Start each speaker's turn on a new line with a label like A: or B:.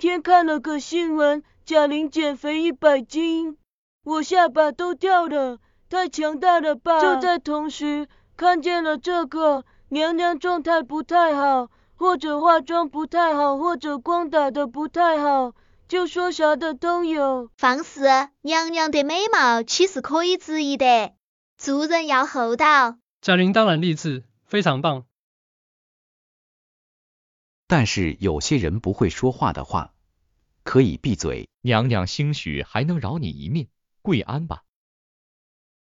A: 天看了个新闻，贾玲减肥一百斤，我下巴都掉了，太强大了吧！就在同时，看见了这个，娘娘状态不太好，或者化妆不太好，或者光打的不太好，就说啥的都有。
B: 放肆！娘娘的美貌岂是可以质疑的？做人要厚道。
C: 贾玲当然励志，非常棒。
D: 但是有些人不会说话的话，可以闭嘴。
E: 娘娘兴许还能饶你一命，跪安吧。